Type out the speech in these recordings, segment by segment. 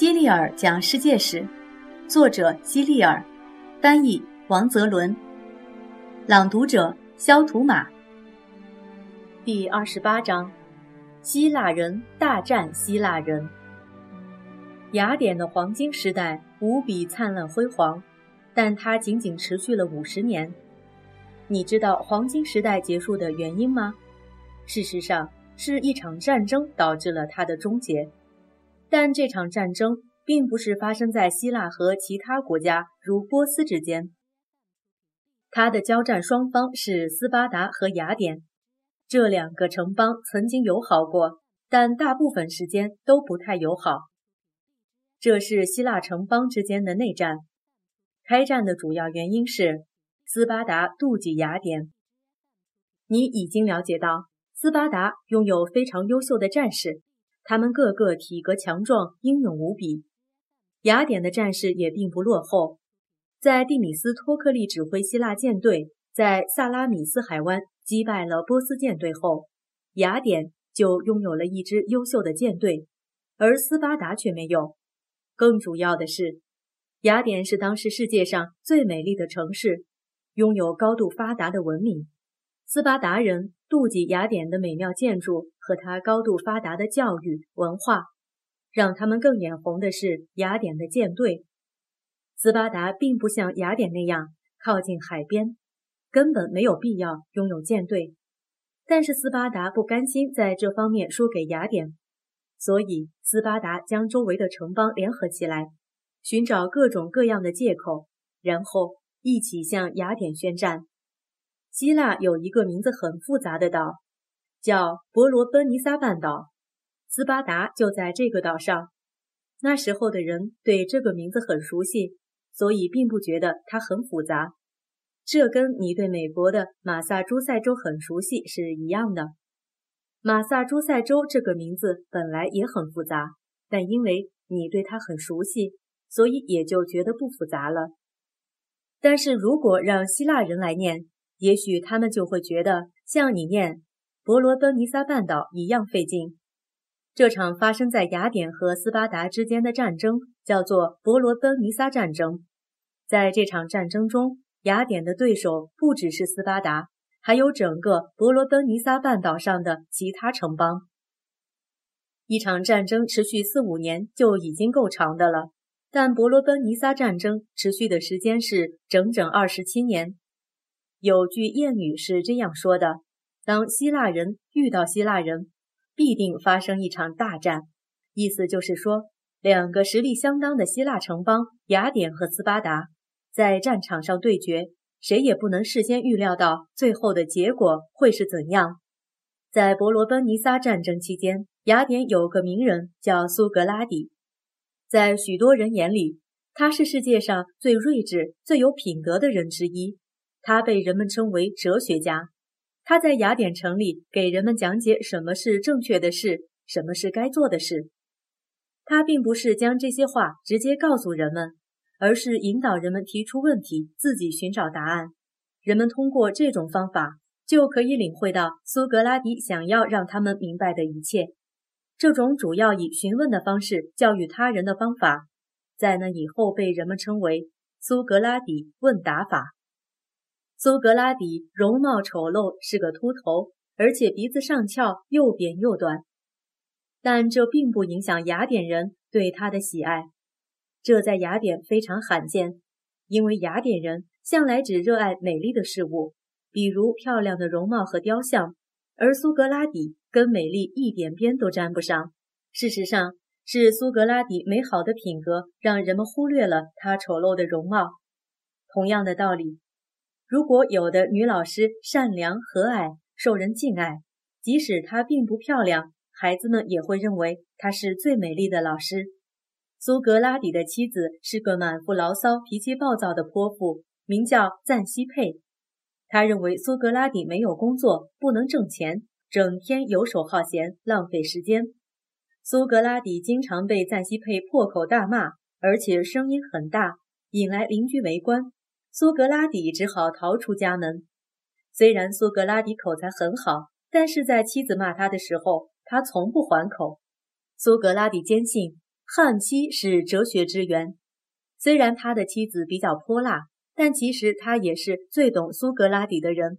希利尔讲世界史，作者希利尔，翻译王泽伦，朗读者肖图马。第二十八章：希腊人大战希腊人。雅典的黄金时代无比灿烂辉煌，但它仅仅持续了五十年。你知道黄金时代结束的原因吗？事实上，是一场战争导致了它的终结。但这场战争并不是发生在希腊和其他国家，如波斯之间。它的交战双方是斯巴达和雅典，这两个城邦曾经友好过，但大部分时间都不太友好。这是希腊城邦之间的内战。开战的主要原因是斯巴达妒忌雅典。你已经了解到，斯巴达拥有非常优秀的战士。他们个个体格强壮，英勇无比。雅典的战士也并不落后。在蒂米斯托克利指挥希腊舰队在萨拉米斯海湾击败了波斯舰队后，雅典就拥有了一支优秀的舰队，而斯巴达却没有。更主要的是，雅典是当时世界上最美丽的城市，拥有高度发达的文明。斯巴达人妒忌雅典的美妙建筑和它高度发达的教育文化，让他们更眼红的是雅典的舰队。斯巴达并不像雅典那样靠近海边，根本没有必要拥有舰队。但是斯巴达不甘心在这方面输给雅典，所以斯巴达将周围的城邦联合起来，寻找各种各样的借口，然后一起向雅典宣战。希腊有一个名字很复杂的岛，叫伯罗奔尼撒半岛。斯巴达就在这个岛上。那时候的人对这个名字很熟悉，所以并不觉得它很复杂。这跟你对美国的马萨诸塞州很熟悉是一样的。马萨诸塞州这个名字本来也很复杂，但因为你对它很熟悉，所以也就觉得不复杂了。但是如果让希腊人来念，也许他们就会觉得像你念伯罗奔尼撒半岛一样费劲。这场发生在雅典和斯巴达之间的战争叫做伯罗奔尼撒战争。在这场战争中，雅典的对手不只是斯巴达，还有整个伯罗奔尼撒半岛上的其他城邦。一场战争持续四五年就已经够长的了，但伯罗奔尼撒战争持续的时间是整整二十七年。有句谚语是这样说的：“当希腊人遇到希腊人，必定发生一场大战。”意思就是说，两个实力相当的希腊城邦雅典和斯巴达在战场上对决，谁也不能事先预料到最后的结果会是怎样。在伯罗奔尼撒战争期间，雅典有个名人叫苏格拉底，在许多人眼里，他是世界上最睿智、最有品德的人之一。他被人们称为哲学家。他在雅典城里给人们讲解什么是正确的事，什么是该做的事。他并不是将这些话直接告诉人们，而是引导人们提出问题，自己寻找答案。人们通过这种方法就可以领会到苏格拉底想要让他们明白的一切。这种主要以询问的方式教育他人的方法，在那以后被人们称为苏格拉底问答法。苏格拉底容貌丑陋，是个秃头，而且鼻子上翘，又扁又短。但这并不影响雅典人对他的喜爱，这在雅典非常罕见，因为雅典人向来只热爱美丽的事物，比如漂亮的容貌和雕像，而苏格拉底跟美丽一点边都沾不上。事实上，是苏格拉底美好的品格让人们忽略了他丑陋的容貌。同样的道理。如果有的女老师善良和蔼，受人敬爱，即使她并不漂亮，孩子们也会认为她是最美丽的老师。苏格拉底的妻子是个满腹牢骚、脾气暴躁的泼妇，名叫赞西佩。他认为苏格拉底没有工作，不能挣钱，整天游手好闲，浪费时间。苏格拉底经常被赞西佩破口大骂，而且声音很大，引来邻居围观。苏格拉底只好逃出家门。虽然苏格拉底口才很好，但是在妻子骂他的时候，他从不还口。苏格拉底坚信，汉妻是哲学之源，虽然他的妻子比较泼辣，但其实他也是最懂苏格拉底的人。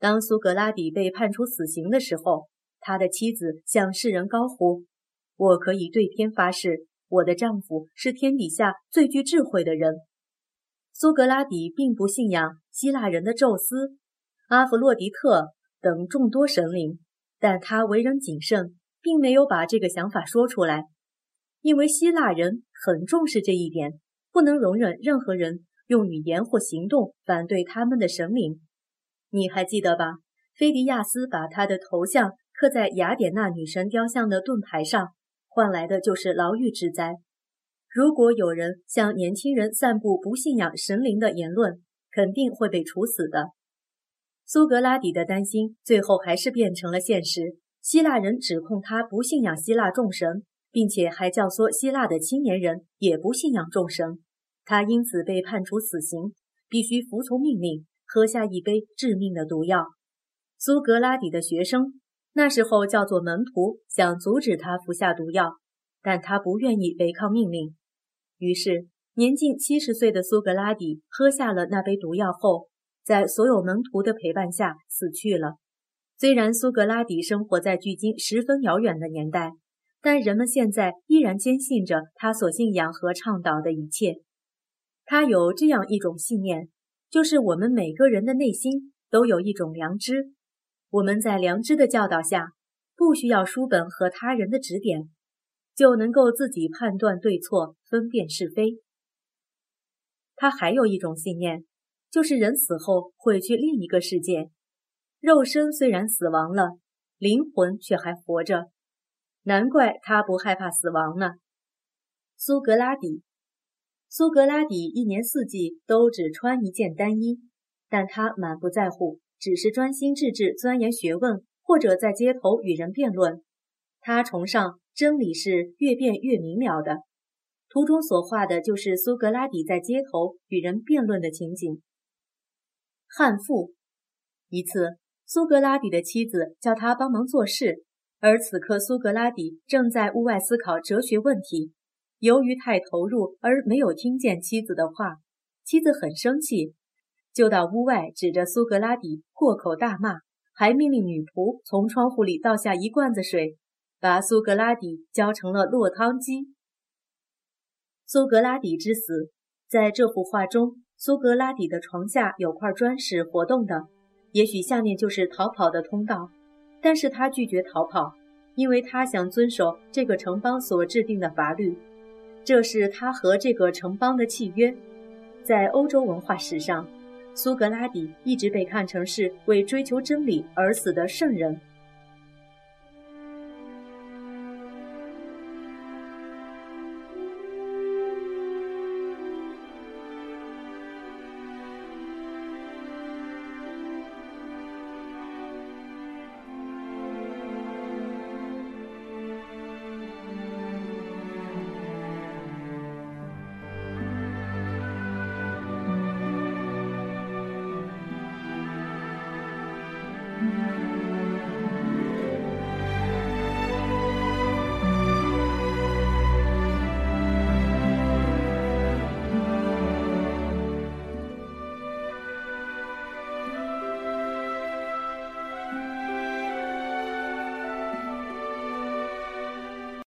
当苏格拉底被判处死刑的时候，他的妻子向世人高呼：“我可以对天发誓，我的丈夫是天底下最具智慧的人。”苏格拉底并不信仰希腊人的宙斯、阿弗洛狄特等众多神灵，但他为人谨慎，并没有把这个想法说出来，因为希腊人很重视这一点，不能容忍任何人用语言或行动反对他们的神灵。你还记得吧？菲迪亚斯把他的头像刻在雅典娜女神雕像的盾牌上，换来的就是牢狱之灾。如果有人向年轻人散布不信仰神灵的言论，肯定会被处死的。苏格拉底的担心最后还是变成了现实。希腊人指控他不信仰希腊众神，并且还教唆希腊的青年人也不信仰众神。他因此被判处死刑，必须服从命令。喝下一杯致命的毒药。苏格拉底的学生，那时候叫做门徒，想阻止他服下毒药，但他不愿意违抗命令。于是，年近七十岁的苏格拉底喝下了那杯毒药后，在所有门徒的陪伴下死去了。虽然苏格拉底生活在距今十分遥远的年代，但人们现在依然坚信着他所信仰和倡导的一切。他有这样一种信念。就是我们每个人的内心都有一种良知，我们在良知的教导下，不需要书本和他人的指点，就能够自己判断对错、分辨是非。他还有一种信念，就是人死后会去另一个世界，肉身虽然死亡了，灵魂却还活着。难怪他不害怕死亡呢。苏格拉底。苏格拉底一年四季都只穿一件单衣，但他满不在乎，只是专心致志钻研学问，或者在街头与人辩论。他崇尚真理是越辩越明了的。图中所画的就是苏格拉底在街头与人辩论的情景。汉妇一次，苏格拉底的妻子叫他帮忙做事，而此刻苏格拉底正在屋外思考哲学问题。由于太投入而没有听见妻子的话，妻子很生气，就到屋外指着苏格拉底破口大骂，还命令女仆从窗户里倒下一罐子水，把苏格拉底教成了落汤鸡。苏格拉底之死，在这幅画中，苏格拉底的床下有块砖是活动的，也许下面就是逃跑的通道，但是他拒绝逃跑，因为他想遵守这个城邦所制定的法律。这是他和这个城邦的契约。在欧洲文化史上，苏格拉底一直被看成是为追求真理而死的圣人。